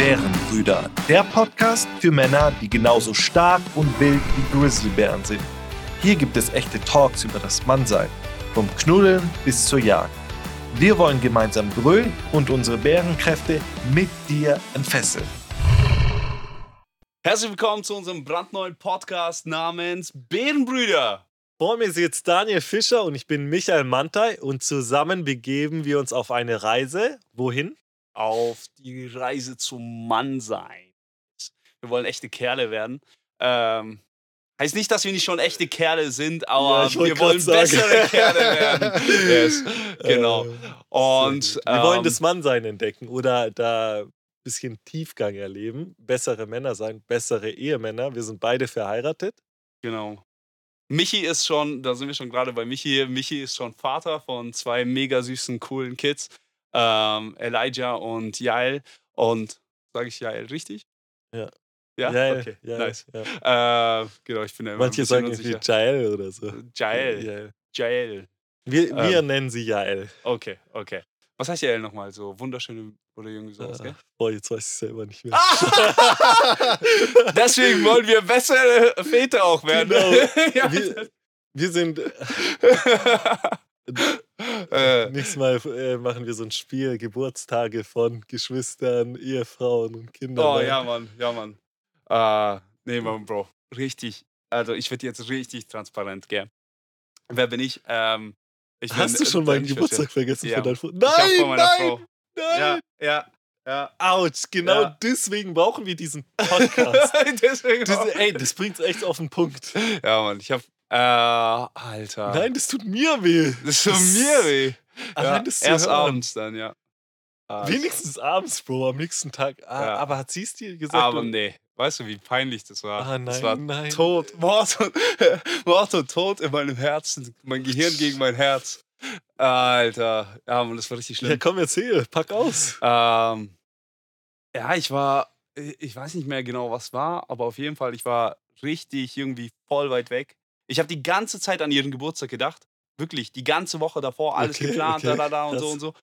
Bärenbrüder, der Podcast für Männer, die genauso stark und wild wie Grizzlybären sind. Hier gibt es echte Talks über das Mannsein, vom Knuddeln bis zur Jagd. Wir wollen gemeinsam brüllen und unsere Bärenkräfte mit dir entfesseln. Herzlich willkommen zu unserem brandneuen Podcast namens Bärenbrüder. Vor mir sitzt Daniel Fischer und ich bin Michael Mantai und zusammen begeben wir uns auf eine Reise. Wohin? Auf die Reise zum Mannsein. Wir wollen echte Kerle werden. Ähm, heißt nicht, dass wir nicht schon echte Kerle sind, aber Ja, wir wollen sagen. bessere Kerle werden. Yes, genau. Äh, Und wir wollen ähm, das Mannsein entdecken oder da ein bisschen Tiefgang erleben. Bessere Männer sein, bessere Ehemänner. Wir sind beide verheiratet. Genau. Michi ist schon, da sind wir schon gerade bei Michi. Michi ist schon Vater von zwei mega süßen, coolen Kids. Ähm, Elijah und Jael. Und sage ich Jael richtig? Ja. Ja, Jael, okay. Jael, nice. ja. Äh, genau, ich bin ja immer Manche sagen irgendwie. Jael oder so. Jael. Jael. Jael. Wir, wir Ähm. nennen sie Jael. Okay, okay. Was heißt Jael nochmal? So wunderschöne oder irgendwie sowas, gell? Ah, boah, jetzt weiß ich selber nicht mehr. Ah! Deswegen wollen wir bessere Väter auch werden. Genau. ja, Wir, wir sind. äh, Nächstes Mal äh, machen wir so ein Spiel, Geburtstage von Geschwistern, Ehefrauen und Kindern. Oh ne? ja, Mann, ja, Mann. Äh, nee, Mann, Bro. Richtig. Also, ich werde jetzt richtig transparent, gell? Wer bin ich? Ähm, ich Hast bin, du schon äh, meinen ich Geburtstag vergessen Ja. von deiner Frau? Nein, nein, Frau. nein. Ja, ja, ja. Autsch, genau Ja. deswegen brauchen wir diesen Podcast. Deswegen das, auch. ey, das bringt's echt auf den Punkt. Ja, Mann, ich hab. Äh, Alter. Nein, das tut mir weh. Das tut mir weh. Allein Ja, das zu erst hören. abends dann, ja. Ah, Wenigstens abends, Bro, am nächsten Tag. Ah, Ja. Aber hat sie es dir gesagt? Aber nee, weißt du, wie peinlich das war? Ah, das nein, war nein. tot, Mord und, und Tod in meinem Herzen, mein Gehirn gegen mein Herz. Alter, ja, Mann, das war richtig Ja, schlimm. komm, erzähl, pack aus. Ähm, ja, ich war, ich weiß nicht mehr genau, was war, aber auf jeden Fall, ich war richtig irgendwie voll weit weg. Ich habe die ganze Zeit an ihren Geburtstag gedacht. Wirklich, die ganze Woche davor, alles Okay, geplant, okay, da, da, da und so krass. und so.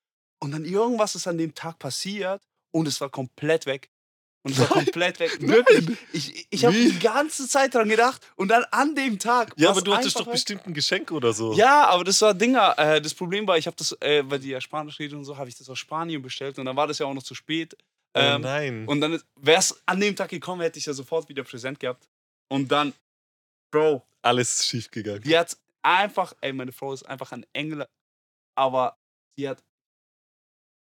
Und dann irgendwas ist an dem Tag passiert und es war komplett weg. Und es war Nein, komplett weg. nein. Wirklich. Ich, ich habe die ganze Zeit dran gedacht und dann an dem Tag. Ja, aber du hattest doch weg. bestimmt ein Geschenk oder so. Ja, aber das war Dinger. Äh, das Problem war, ich habe das, äh, weil die ja Spanisch redet und so, habe ich das aus Spanien bestellt und dann war das ja auch noch zu spät. Oh Ähm, nein. und dann wäre es an dem Tag gekommen, hätte ich ja sofort wieder präsent gehabt. Und dann, Bro, Alles schief gegangen. die hat einfach, ey, meine Frau ist einfach ein Engel, aber sie hat,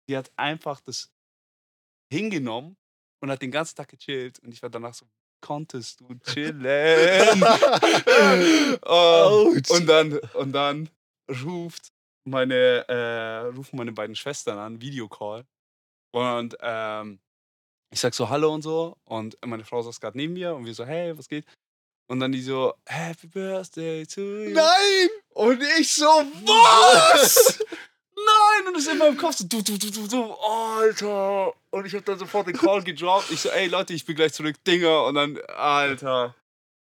sie hat einfach das hingenommen und hat den ganzen Tag gechillt und ich war danach so, konntest du chillen? oh, und dann, und dann ruft meine, äh, rufen meine beiden Schwestern an, Videocall. Und ähm, ich sag so Hallo und so. Und meine Frau saß gerade neben mir und wir so, hey, was geht? Und dann die so, Happy Birthday to you. Nein! Und ich so, was? Nein! Und es ist in meinem Kopf so, du, du, du, du, du, Alter. Und ich hab dann sofort den Call gedroppt. Ich so, ey Leute, ich bin gleich zurück, Dinger. Und dann, Alter.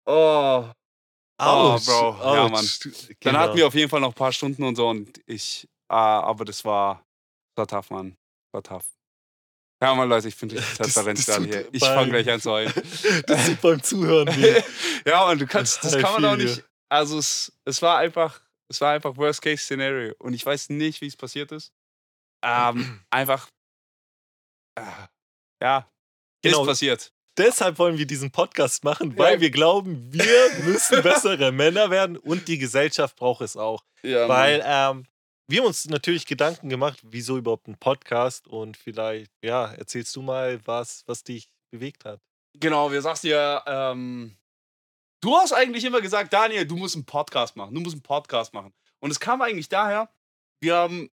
Oh. Oh, Autsch, Bro. Ja, Autsch. Mann. Dann hatten wir auf jeden Fall noch ein paar Stunden und so und ich, ah, aber das war, das war tough, Mann. War tough. Ja, Mann, Leute, ich Das- transparent das gerade hier. Ich fange gleich an zu heulen. Das tut beim Zuhören weh. ja, Mann, du kannst, das kann man auch nicht, also es, es war einfach, es war einfach Worst-Case-Szenario und ich weiß nicht, wie es passiert ist. Ähm, einfach, äh, ja, Genau. ist passiert. Deshalb wollen wir diesen Podcast machen, weil Ja. wir glauben, wir müssen bessere Männer werden und die Gesellschaft braucht es auch. Ja. Weil ähm, wir haben uns natürlich Gedanken gemacht, wieso überhaupt ein Podcast und vielleicht, ja, erzählst du mal, was, was dich bewegt hat. Genau, wir sagst dir, ähm, du hast eigentlich immer gesagt, Daniel, du musst einen Podcast machen, du musst einen Podcast machen. Und es kam eigentlich daher, wir haben,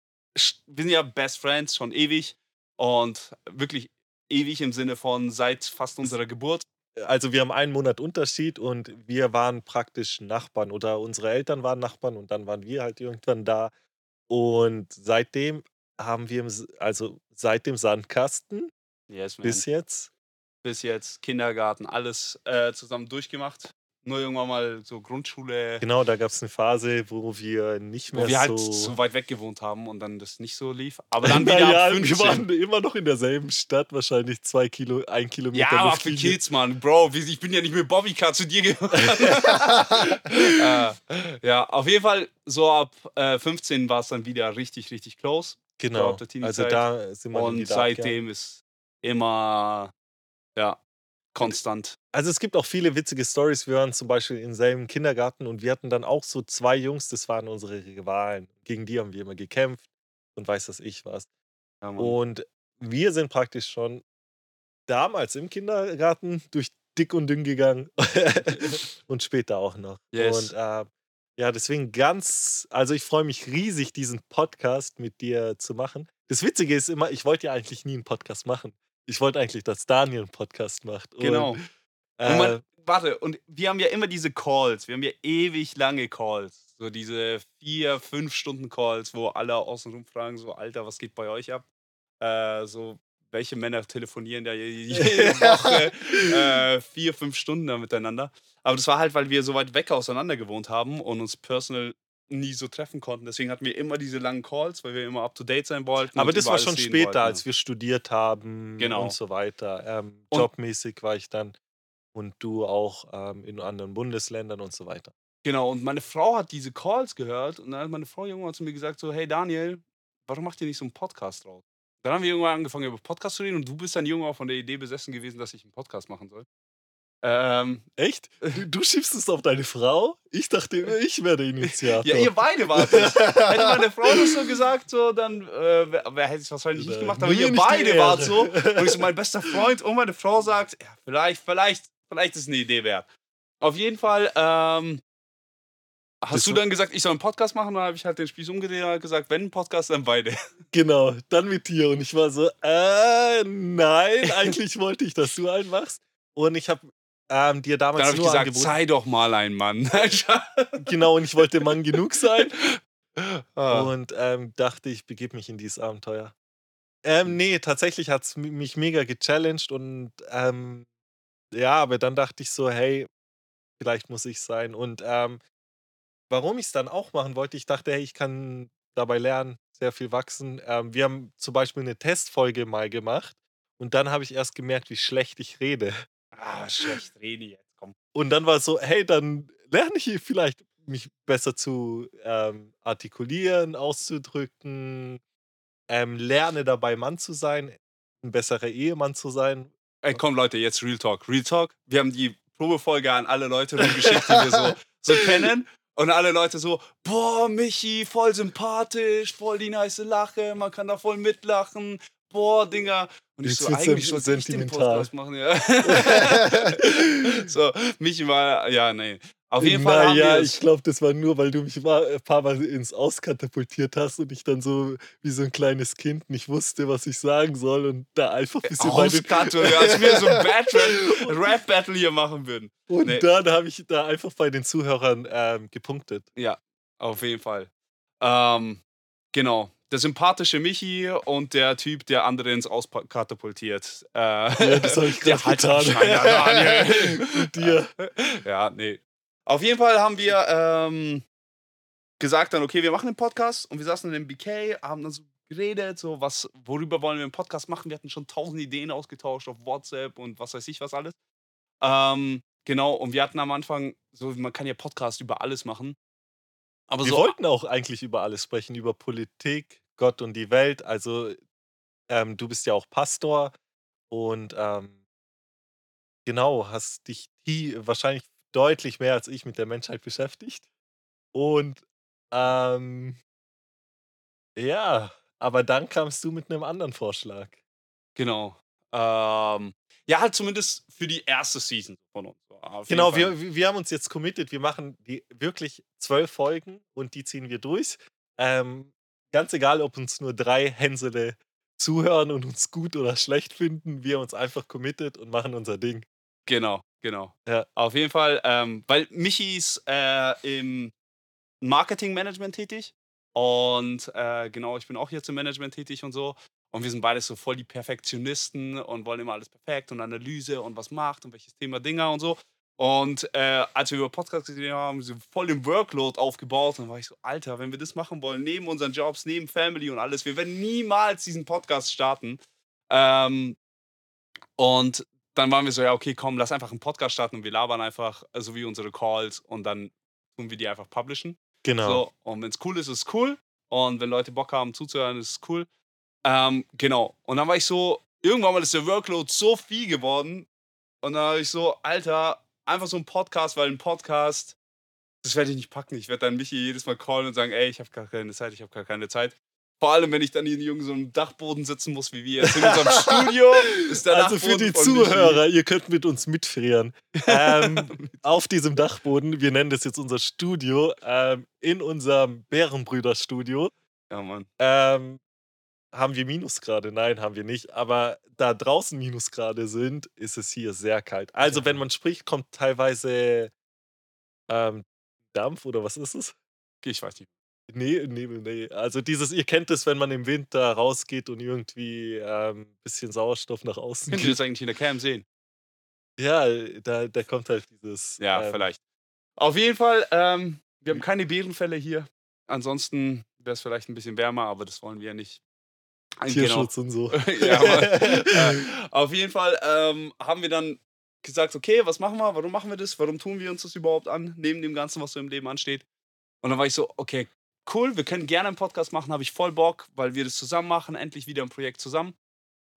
wir sind ja Best Friends schon ewig und wirklich ewig im Sinne von seit fast unserer Geburt. Also wir haben einen Monat Unterschied und wir waren praktisch Nachbarn oder unsere Eltern waren Nachbarn und dann waren wir halt irgendwann da. Und seitdem haben wir, im, also seit dem Sandkasten Yes, bis jetzt, bis jetzt Kindergarten, alles äh, zusammen durchgemacht. Nur irgendwann mal so Grundschule, Genau, da gab es eine Phase, wo wir nicht mehr wo wir halt so so weit weg gewohnt haben und dann das nicht so lief. Aber dann wieder Naja, ab wir 15. waren immer noch in derselben Stadt, wahrscheinlich zwei Kilo, ein Kilometer Ja, aber für. Kids, Mann. Bro, ich bin ja nicht mit Bobbycar zu dir gefahren. äh, ja, auf jeden Fall, so ab äh, 15 war es dann wieder richtig, richtig close. Genau, also da sind wir Und seitdem ist immer, ja, konstant. Also es gibt auch viele witzige Stories. Wir waren zum Beispiel im selben Kindergarten und wir hatten dann auch so zwei Jungs, das waren unsere Rivalen. Gegen die haben wir immer gekämpft und weiß das ich was. Ja. Und wir sind praktisch schon damals im Kindergarten durch dick und dünn gegangen und später auch noch. Yes. Und äh, ja, deswegen ganz, also ich freue mich riesig, diesen Podcast mit dir zu machen. Das Witzige ist immer, ich wollte ja eigentlich nie einen Podcast machen. Ich wollte eigentlich, dass Daniel einen Podcast macht. Genau. Und, Und äh, man, warte, und wir haben ja immer diese Calls. Wir haben ja ewig lange Calls. So diese vier, fünf Stunden Calls, wo alle außenrum fragen: So, Alter, was geht bei euch ab? Äh, so, welche Männer telefonieren da je- jede Woche äh, vier, fünf Stunden da miteinander? Aber das war halt, weil wir so weit weg auseinander gewohnt haben und uns personal nie so treffen konnten. Deswegen hatten wir immer diese langen Calls, weil wir immer up to date sein wollten. aber das war schon später, wollten. als wir studiert haben Genau. und so weiter. Ähm, jobmäßig war ich dann und du auch ähm, in anderen Bundesländern und so weiter. Genau, und meine Frau hat diese Calls gehört und dann hat meine Frau irgendwann zu mir gesagt: so, Hey Daniel, warum macht ihr nicht so einen Podcast draus? Dann haben wir irgendwann angefangen, über Podcast zu reden und du bist dann irgendwann von der Idee besessen gewesen, dass ich einen Podcast machen soll. Ähm, Echt? Du, du schiebst es auf deine Frau? Ich dachte, immer, ich werde Initiator. ja, ihr beide wart es. Hätte meine Frau das so gesagt, so, dann äh, wer, wer hätte es wahrscheinlich nicht gemacht, aber mir ihr beide wart so. Und ich so, mein bester Freund und meine Frau sagt, ja, vielleicht, vielleicht, vielleicht ist eine Idee wert. Auf jeden Fall, ähm, hast Das du dann gesagt, ich soll einen Podcast machen? Dann habe ich halt den Spieß umgedreht und hab gesagt, wenn ein Podcast, dann beide. Genau, dann mit dir. Und ich war so, äh, nein, eigentlich wollte ich, dass du einen machst. Und ich habe ähm, dir damals Dann ich nur gesagt, angeboten. sei doch mal ein Mann. Genau, und ich wollte Mann genug sein. Ah. Und ähm, dachte, ich begebe mich in dieses Abenteuer. Ähm, nee, tatsächlich hat es mich mega gechallenged und ähm, ja, aber dann dachte ich so, hey, vielleicht muss ich sein. Und ähm, warum ich es dann auch machen wollte, ich dachte, hey, ich kann dabei lernen, sehr viel wachsen. Ähm, wir haben zum Beispiel eine Testfolge mal gemacht und dann habe ich erst gemerkt, wie schlecht ich rede. ah, schlecht rede jetzt, komm. Und dann war es so, hey, dann lerne ich vielleicht mich besser zu ähm, artikulieren, auszudrücken, ähm, lerne dabei Mann zu sein, ein besserer Ehemann zu sein. Ey, komm Leute, jetzt Real Talk. Real Talk. Wir haben die Probefolge an alle Leute rumgeschickt, die wir so, so kennen. Und alle Leute so, boah, Michi, voll sympathisch, voll die nice Lache, man kann da voll mitlachen. Boah, Dinger. Und ich Jetzt so, eigentlich sen- sollte ich den sentimental. Podcast machen, ja. so, Michi war, ja, nee. Auf jeden Fall naja, ich glaube, das war nur, weil du mich mal, ein paar Mal ins Auskatapultiert hast und ich dann so wie so ein kleines Kind nicht wusste, was ich sagen soll und da einfach ein bisschen Auskarte, als wir so ein Battle- Rap-Battle hier machen würden. Und Nee. dann habe ich da einfach bei den Zuhörern ähm, gepunktet. Ja, auf jeden Fall. Ähm, genau. Der sympathische Michi und der Typ, der andere ins Auskatapultiert. Äh, Ja, das habe ich gerade halt getan. Schneider, Daniel. Mit dir. ja, nee. Auf jeden Fall haben wir ähm, gesagt dann, okay, wir machen den Podcast und wir saßen in dem BK, haben dann so geredet, so was, worüber wollen wir einen Podcast machen. Wir hatten schon tausend Ideen ausgetauscht auf WhatsApp und was weiß ich was alles. Ähm, genau, und wir hatten am Anfang, so, man kann ja Podcast über alles machen. Aber Wir so wollten auch eigentlich über alles sprechen, über Politik, Gott und die Welt. Also ähm, du bist ja auch Pastor und ähm, genau, hast dich die wahrscheinlich deutlich mehr als ich mit der Menschheit beschäftigt. Und ähm, ja, aber dann kamst du mit einem anderen Vorschlag. Genau. Ähm, ja, halt zumindest für die erste Season von uns. Genau, wir wir haben uns jetzt committed, wir machen die wirklich zwölf Folgen und die ziehen wir durch. Ähm, ganz egal, ob uns nur drei Hänsele zuhören und uns gut oder schlecht finden, wir haben uns einfach committed und machen unser Ding. Genau, genau. Ja. Auf jeden Fall, ähm, weil Michi ist äh, im Marketingmanagement tätig und äh, genau, ich bin auch jetzt im Management tätig und so. Und wir sind beide so voll die Perfektionisten und wollen immer alles perfekt und Analyse und was macht und welches Thema Dinger und so. Und äh, als wir über Podcasts gesehen haben, haben sie voll den Workload aufgebaut. Und dann war ich so, Alter, wenn wir das machen wollen, neben unseren Jobs, neben Family und alles, wir werden niemals diesen Podcast starten. Ähm, und dann waren wir so, ja, okay, komm, lass einfach einen Podcast starten und wir labern einfach, äh, so wie unsere Calls und dann tun wir die einfach publishen. Genau. So, und wenn es cool ist, ist es cool. Und wenn Leute Bock haben zuzuhören, ist es cool. Ähm, genau. Und dann war ich so, irgendwann mal ist der Workload so viel geworden. Und dann habe ich so, Alter, einfach so ein Podcast, weil ein Podcast, das werde ich nicht packen. Ich werde dann Michi jedes Mal callen und sagen, ey, ich habe gar keine Zeit, ich habe gar keine Zeit. Vor allem, wenn ich dann hier in so einem Dachboden sitzen muss, wie wir jetzt in unserem Studio. Ist der Also für die. Zuhörer, ihr könnt mit uns mitfrieren. Ähm, auf diesem Dachboden, wir nennen das jetzt unser Studio, ähm, in unserem Bärenbrüder-Studio, Ja, Mann. ähm, haben wir Minusgrade? Nein, haben wir nicht. Aber da draußen Minusgrade sind, ist es hier sehr kalt. Also, wenn man spricht, kommt teilweise ähm, Dampf oder was ist es? Ich weiß nicht. Nee, Nebel, nee. Also dieses, ihr kennt es, wenn man im Winter rausgeht und irgendwie ein ähm, bisschen Sauerstoff nach außen Könnt ihr das eigentlich in der Cam sehen? Ja, da, da kommt halt dieses. Ja, ähm, vielleicht. Auf jeden Fall, ähm, wir haben keine Bärenfälle hier. Ansonsten wäre es vielleicht ein bisschen wärmer, aber das wollen wir ja nicht. Tierschutz und so. ja, aber, äh, auf jeden Fall ähm, haben wir dann gesagt, okay, was machen wir? Warum machen wir das? Warum tun wir uns das überhaupt an? Neben dem Ganzen, was so im Leben ansteht. Und dann war ich so, okay, cool, wir können gerne einen Podcast machen, habe ich voll Bock, weil wir das zusammen machen, endlich wieder ein Projekt zusammen.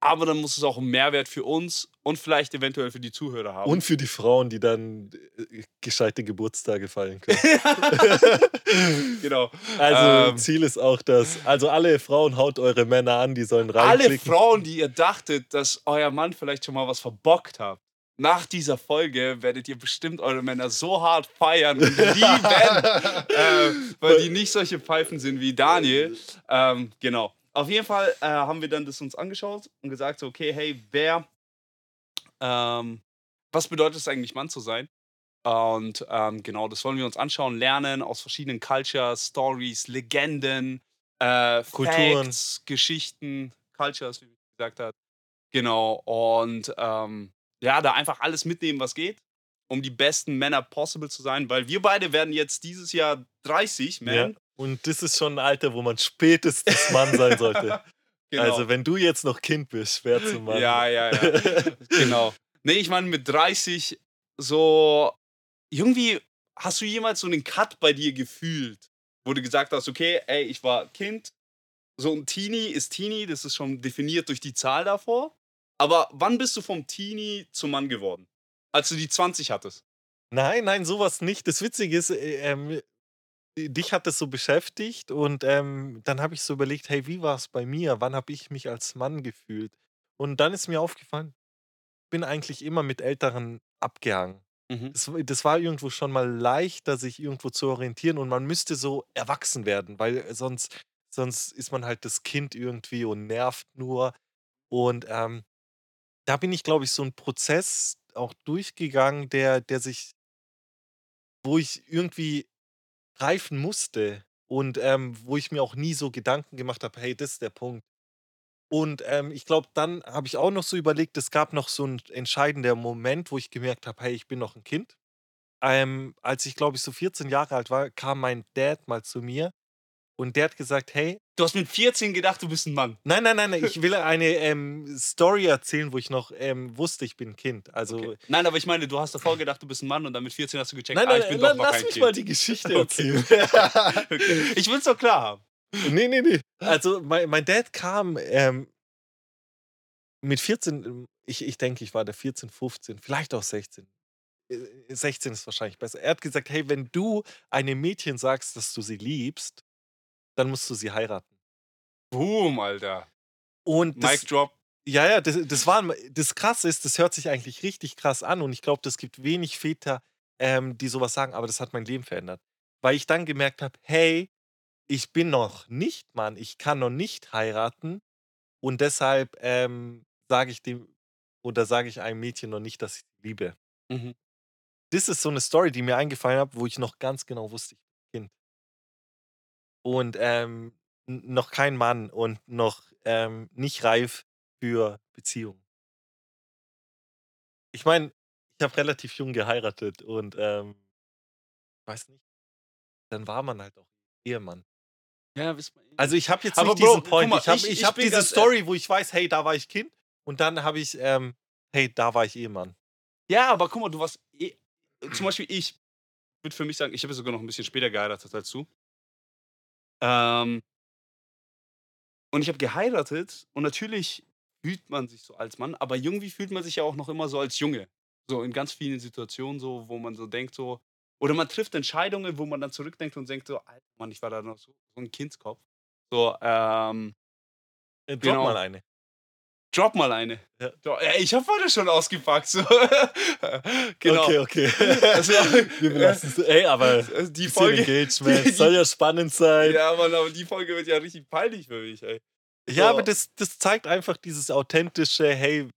Aber dann muss es auch einen Mehrwert für uns und vielleicht eventuell für die Zuhörer haben. Und für die Frauen, die dann äh, gescheite Geburtstage feiern können. genau. Also Ähm. Ziel ist auch, dass, also alle Frauen haut eure Männer an, die sollen Alle reinklicken. Frauen, die ihr dachtet, dass euer Mann vielleicht schon mal was verbockt hat, nach dieser Folge werdet ihr bestimmt eure Männer so hart feiern und lieben, äh, weil die nicht solche Pfeifen sind wie Daniel. Ähm, genau. Auf jeden Fall äh, haben wir dann das uns angeschaut und gesagt, so, okay, hey, wer, ähm, was bedeutet es eigentlich, Mann zu sein? Und ähm, genau, das wollen wir uns anschauen, lernen aus verschiedenen Cultures, Stories, Legenden, äh, Kulturen. Facts, Geschichten, Cultures, wie ich gesagt hat. Genau, und ähm, ja, da einfach alles mitnehmen, was geht, um die besten Männer possible zu sein, weil wir beide werden jetzt dieses Jahr 30, man. Ja. Und das ist schon ein Alter, wo man spätestens Mann sein sollte. Genau. Also wenn du jetzt noch Kind bist, schwer zu machen. Ja, ja, ja. genau. Nee, ich meine, mit 30 so irgendwie hast du jemals so einen Cut bei dir gefühlt, wo du gesagt hast, okay, ey, ich war Kind, so ein Teenie ist Teenie, das ist schon definiert durch die Zahl davor. Aber wann bist du vom Teenie zum Mann geworden? Als du die 20 hattest. Nein, nein, sowas nicht. Das Witzige ist, äh, ähm, dich hat das so beschäftigt und ähm, dann habe ich so überlegt, hey, wie war es bei mir? Wann habe ich mich als Mann gefühlt? Und dann ist mir aufgefallen, ich bin eigentlich immer mit Älteren abgehangen. Mhm. Das, das war irgendwo schon mal leichter, sich irgendwo zu orientieren und man müsste so erwachsen werden, weil sonst, sonst ist man halt das Kind irgendwie und nervt nur. Und ähm, da bin ich, glaube ich, so einen Prozess auch durchgegangen, der, der sich, wo ich irgendwie reifen musste und ähm, wo ich mir auch nie so Gedanken gemacht habe, hey, das ist der Punkt. Und ähm, ich glaube, dann habe ich auch noch so überlegt, es gab noch so einen entscheidenden Moment, wo ich gemerkt habe, hey, ich bin noch ein Kind. Ähm, als ich, glaube ich, so 14 Jahre alt war, kam mein Dad mal zu mir und der hat gesagt, hey, Du hast mit 14 gedacht, du bist ein Mann. nein, nein, nein, nein, ich will eine ähm, Story erzählen, wo ich noch ähm, wusste, ich bin ein Kind. Also, Okay. Nein, aber ich meine, du hast davor gedacht, du bist ein Mann und dann mit 14 hast du gecheckt, nein, ah, nein, ich bin la- doch noch lass kein mich kind. mal die Geschichte Okay. erzählen. Okay. Ich will es doch klar haben. Nee, nee, nee. Also, mein, mein Dad kam ähm, mit 14, ähm, ich, ich denke, ich war da 14, 15, vielleicht auch 16. Äh, 16 ist wahrscheinlich besser. Er hat gesagt: Hey, wenn du einem Mädchen sagst, dass du sie liebst, dann musst du sie heiraten. Boom, Alter. Und das, Mic drop. ja, ja, das, das war das Krasse ist, das hört sich eigentlich richtig krass an und ich glaube, das gibt wenig Väter, ähm, die sowas sagen, aber das hat mein Leben verändert. Weil ich dann gemerkt habe, hey, ich bin noch nicht Mann, ich kann noch nicht heiraten und deshalb ähm, sage ich dem oder sage ich einem Mädchen noch nicht, dass ich liebe. Mhm. Das ist so eine Story, die mir eingefallen hat, wo ich noch ganz genau wusste, ich. Und ähm, noch kein Mann und noch ähm, nicht reif für Beziehungen. Ich meine, ich habe relativ jung geheiratet und, ähm weiß nicht, dann war man halt auch Ehemann. Ja, wissen wir eh Also, nicht. ich habe jetzt Aber nicht Bro, diesen Point. mal, ich habe ich- ich bin diese Story, wo ich weiß, hey, da war ich Kind und dann habe ich, ähm, hey, da war ich Ehemann. Ja, aber guck mal, du warst eh zum Beispiel ich würde für mich sagen, ich habe sogar noch ein bisschen später geheiratet als du. Ähm und ich habe geheiratet und natürlich fühlt man sich so als Mann, aber irgendwie fühlt man sich ja auch noch immer so als Junge. So in ganz vielen Situationen so, wo man so denkt so oder man trifft Entscheidungen, wo man dann zurückdenkt und denkt so: „Alter Mann, ich war da noch so so 'n Kindskopf.“ So, ähm Äh, Genau. mal eine. Drop mal eine. Ja. Ich habe heute schon ausgepackt, so. genau. Okay, okay. Also, Wir belassen es. Ey, aber die Folge Engagement. die- Soll ja spannend sein. Ja, Ja, Mann, aber die Folge wird ja richtig peinlich für mich, ey. aber das, das zeigt einfach dieses authentische, hey,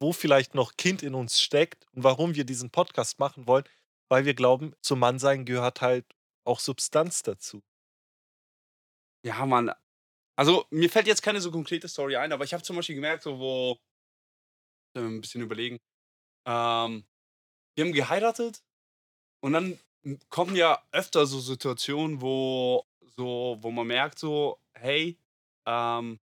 wo vielleicht noch Kind in uns steckt und warum wir diesen Podcast machen wollen, weil wir glauben, zum Mannsein gehört halt auch Substanz dazu. Ja, Mann. Also, mir fällt jetzt keine so konkrete Story ein, aber ich habe zum Beispiel gemerkt, so wo äh, ein bisschen überlegen. Ähm, wir haben geheiratet und dann kommen ja öfter so Situationen, wo so, wo man merkt, so, hey, ähm,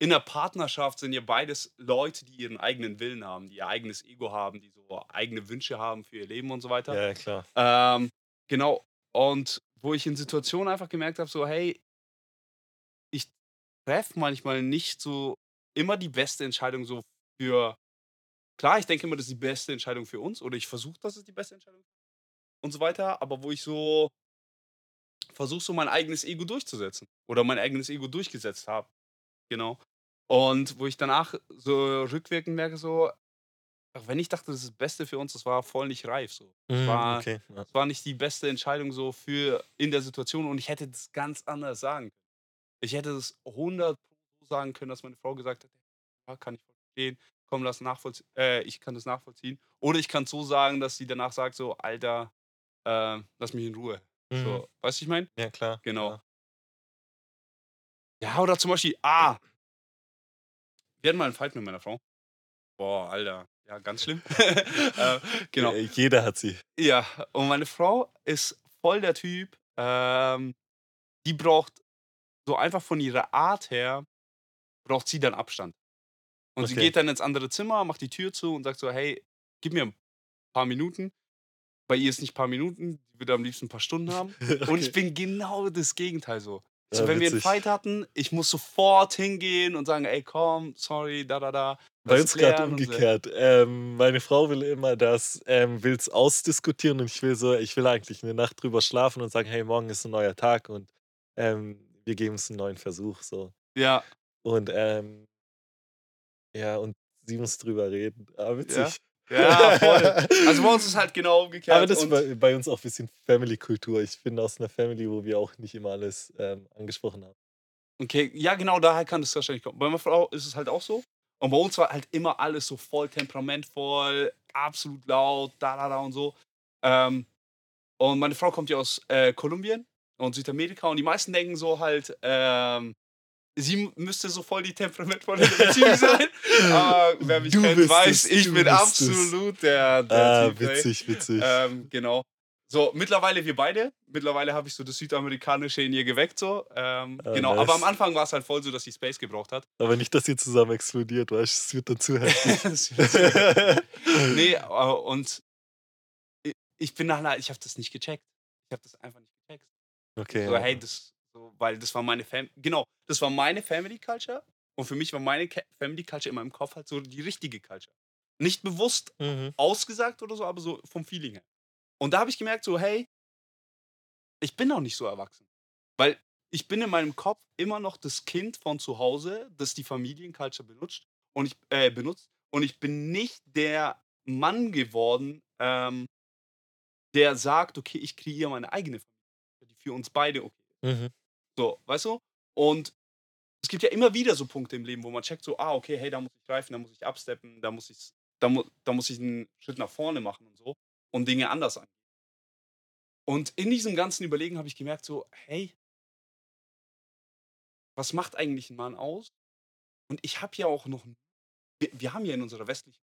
in der Partnerschaft sind ja beides Leute, die ihren eigenen Willen haben, die ihr eigenes Ego haben, die so eigene Wünsche haben für ihr Leben und so weiter. Ja, klar. Ähm, genau. Und wo ich in Situationen einfach gemerkt habe, so, hey, treffe manchmal nicht so immer die beste Entscheidung so für. Klar, ich denke immer, das ist die beste Entscheidung für uns oder ich versuche, dass es die beste Entscheidung ist und so weiter, aber wo ich so versuche, so mein eigenes Ego durchzusetzen oder mein eigenes Ego durchgesetzt habe. Genau. Und wo ich danach so rückwirkend merke, so, auch wenn ich dachte, das ist das Beste für uns, das war voll nicht reif. So. Mhm, war- okay. Ja. Es war nicht die beste Entscheidung so für in der Situation und ich hätte das ganz anders sagen können. Ich hätte das 100 so sagen können, dass meine Frau gesagt hätte, ja, kann ich verstehen, komm, lass nachvollziehen, äh, ich kann das nachvollziehen. Oder ich kann es so sagen, dass sie danach sagt so, Alter, äh, lass mich in Ruhe. Mhm. So, weißt du, ich meine? ja, klar. Genau. klar. Ja, oder zum Beispiel, ah, wir hatten mal einen Fight mit meiner Frau. Boah, Alter, ja, ganz schlimm. äh, genau. Jeder hat sie. Ja, und meine Frau ist voll der Typ, ähm, die braucht so einfach von ihrer Art her, braucht sie dann Abstand. Und sie Okay. geht dann ins andere Zimmer, macht die Tür zu und sagt so, hey, gib mir ein paar Minuten. Bei ihr ist nicht ein paar Minuten, die würde am liebsten ein paar Stunden haben. Und ich bin genau das Gegenteil so. So, Ja, wenn wir einen witzig. Fight hatten, ich muss sofort hingehen und sagen, ey, komm, sorry, da, da, da. Bei uns gerade so. umgekehrt. Ähm, meine Frau will immer das, ähm, will es ausdiskutieren und ich will so, ich will eigentlich eine Nacht drüber schlafen und sagen, hey, morgen ist ein neuer Tag und ähm, wir geben es einen neuen Versuch. So. Ja, Und ähm, ja, und sie muss drüber reden. Ah, witzig. ja, voll. Also bei uns ist halt genau umgekehrt. Aber das ist bei, bei uns auch ein bisschen Family-Kultur. Ich bin aus einer Family, wo wir auch nicht immer alles ähm, angesprochen haben. Okay, ja, genau, daher kann das wahrscheinlich kommen. Bei meiner Frau ist es halt auch so. Und bei uns war halt immer alles so voll temperamentvoll, absolut laut, da, da, da und so. Ähm, und meine Frau kommt ja aus äh, Kolumbien und Südamerika und die meisten denken so halt, ähm, sie müsste so voll die temperamentvolle Beziehung sein. Aber wer mich Du kennt, weiß, es, ich bin bist es. absolut der, der Ah, Typ. ey. witzig, witzig. Ähm, genau. So, mittlerweile wir beide. Mittlerweile habe ich so das Südamerikanische in ihr geweckt, so. Ähm, Ah, genau, nice. aber am Anfang war es halt voll so, dass sie Space gebraucht hat. Aber nicht, dass ihr zusammen explodiert, weißt du? Es wird dann zu heftig. Nee, äh, und ich bin nachher, ich habe das nicht gecheckt. Ich habe das einfach nicht gecheckt. Okay. So, ja. hey, das, so, weil das war meine Fam genau, das war meine Family Culture und für mich war meine Family Culture in meinem Kopf halt so die richtige Culture. Nicht bewusst Mhm. ausgesagt oder so, aber so vom Feeling her. Und da habe ich gemerkt, so, hey, ich bin noch nicht so erwachsen. Weil ich bin in meinem Kopf immer noch das Kind von zu Hause, das die Familienculture benutzt und ich, äh, benutzt. Und ich bin nicht der Mann geworden, ähm, der sagt, okay, ich kreiere meine eigene Familie, für uns beide okay. Mhm. So, weißt du? Und es gibt ja immer wieder so Punkte im Leben, wo man checkt, so, ah, okay, hey, da muss ich greifen, da muss ich absteppen, da muss ich, da, mu da muss ich einen Schritt nach vorne machen und so und Dinge anders angehen. Und in diesem ganzen Überlegen habe ich gemerkt, so, hey, was macht eigentlich ein Mann aus? Und ich habe ja auch noch, wir, wir haben ja in unserer westlichen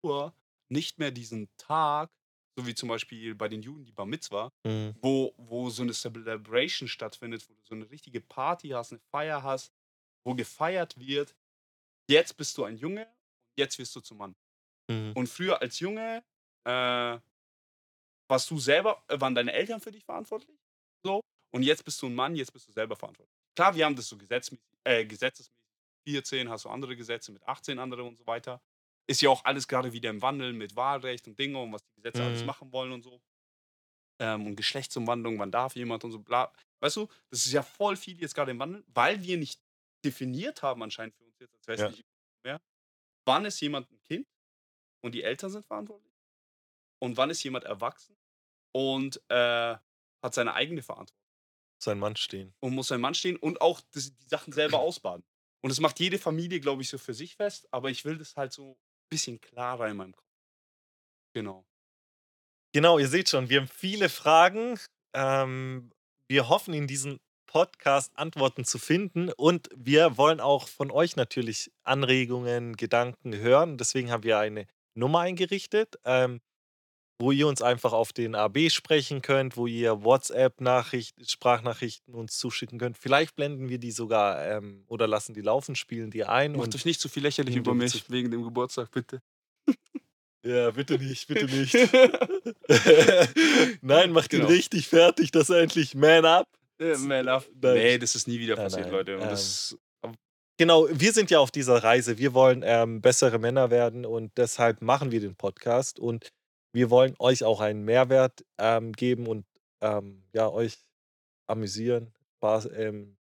Kultur nicht mehr diesen Tag, so wie zum Beispiel bei den Juden die Bar Mitzvah, Mhm. wo, wo so eine Celebration stattfindet, wo du so eine richtige Party hast, eine Feier hast, wo gefeiert wird. Jetzt bist du ein Junge, jetzt wirst du zum Mann. Mhm. Und früher als Junge äh, warst du selber, äh, waren deine Eltern für dich verantwortlich. So. Und jetzt bist du ein Mann, jetzt bist du selber verantwortlich. Klar, wir haben das so gesetzmäßig, äh, gesetzesmäßig. 14 hast du andere Gesetze, mit 18 andere und so weiter. Ist ja auch alles gerade wieder im Wandel mit Wahlrecht und Dinge und was die Gesetze alles Mhm. machen wollen und so. Ähm, und Geschlechtsumwandlung, wann darf jemand und so bla. Weißt du, das ist ja voll viel jetzt gerade im Wandel, weil wir nicht definiert haben anscheinend für uns jetzt als Ja. westliche mehr, wann ist jemand ein Kind und die Eltern sind verantwortlich und wann ist jemand erwachsen und äh, hat seine eigene Verantwortung Sein Mann stehen. und muss sein Mann stehen und auch die Sachen selber ausbaden. Und das macht jede Familie, glaube ich, so für sich fest, aber ich will das halt so bisschen klarer in meinem Kopf. Genau. Genau, ihr seht schon, wir haben viele Fragen. Ähm, wir hoffen, in diesem Podcast Antworten zu finden und wir wollen auch von euch natürlich Anregungen, Gedanken hören. Deswegen haben wir eine Nummer eingerichtet, ähm, wo ihr uns einfach auf den AB sprechen könnt, wo ihr WhatsApp-Nachrichten, Sprachnachrichten uns zuschicken könnt. Vielleicht blenden wir die sogar ähm, oder lassen die laufen, spielen die ein. Macht euch nicht zu viel lächerlich über mich wegen dem Geburtstag, bitte. ja, bitte nicht, bitte nicht. Nein, macht ihn Genau. richtig fertig, dass er endlich Man Up. Äh, Man up. Nein. Nee, das ist nie wieder Nein, passiert, nein, Leute. Und ähm, das, Genau, wir sind ja auf dieser Reise. Wir wollen ähm, bessere Männer werden und deshalb machen wir den Podcast und wir wollen euch auch einen Mehrwert ähm, geben und ähm, ja, euch amüsieren, Spaß, ähm,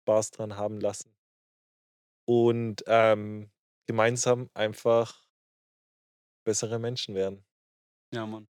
Spaß dran haben lassen. Und ähm, gemeinsam einfach bessere Menschen werden. ja, Mann.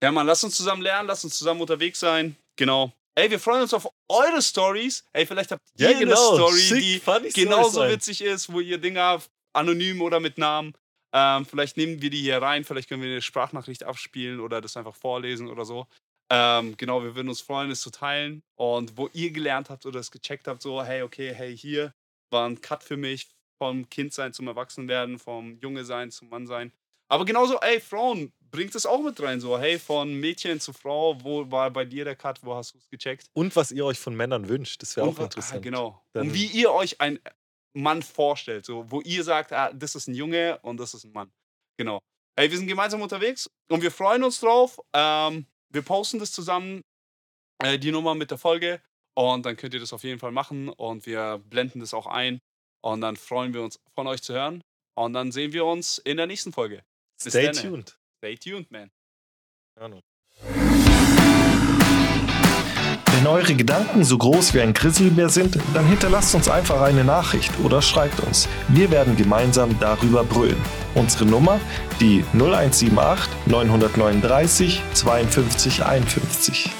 Ja, Mann, lasst uns zusammen lernen, lasst uns zusammen unterwegs sein. Genau. Ey, wir freuen uns auf eure Stories. Ey, vielleicht habt ihr eine Story, Schickt die genauso witzig ist, wo ihr Dinge habt, anonym oder mit Namen. Ähm, vielleicht nehmen wir die hier rein, vielleicht können wir eine Sprachnachricht abspielen oder das einfach vorlesen oder so. Ähm, genau, wir würden uns freuen, es zu teilen. Und wo ihr gelernt habt oder es gecheckt habt, so, hey, okay, hey, hier war ein Cut für mich vom Kindsein zum Erwachsenwerden, vom Junge sein zum Mann sein. Aber genauso, ey, Frauen, bringt es auch mit rein, so, hey, von Mädchen zu Frau, wo war bei dir der Cut, wo hast du es gecheckt? Und was ihr euch von Männern wünscht, das wäre auch wa- interessant. Ah, genau. Dann- und wie ihr euch einen Mann vorstellt, so, wo ihr sagt, ah, das ist ein Junge und das ist ein Mann. Genau. Hey, wir sind gemeinsam unterwegs und wir freuen uns drauf. Ähm, wir posten das zusammen, äh, die Nummer mit der Folge. Und dann könnt ihr das auf jeden Fall machen und wir blenden das auch ein. Und dann freuen wir uns, von euch zu hören. Und dann sehen wir uns in der nächsten Folge. Bis Stay dann. tuned. Stay tuned, man. Ja, Wenn eure Gedanken so groß wie ein Grizzlybär sind, dann hinterlasst uns einfach eine Nachricht oder schreibt uns. Wir werden gemeinsam darüber brüllen. Unsere Nummer die 0178 939 52 51.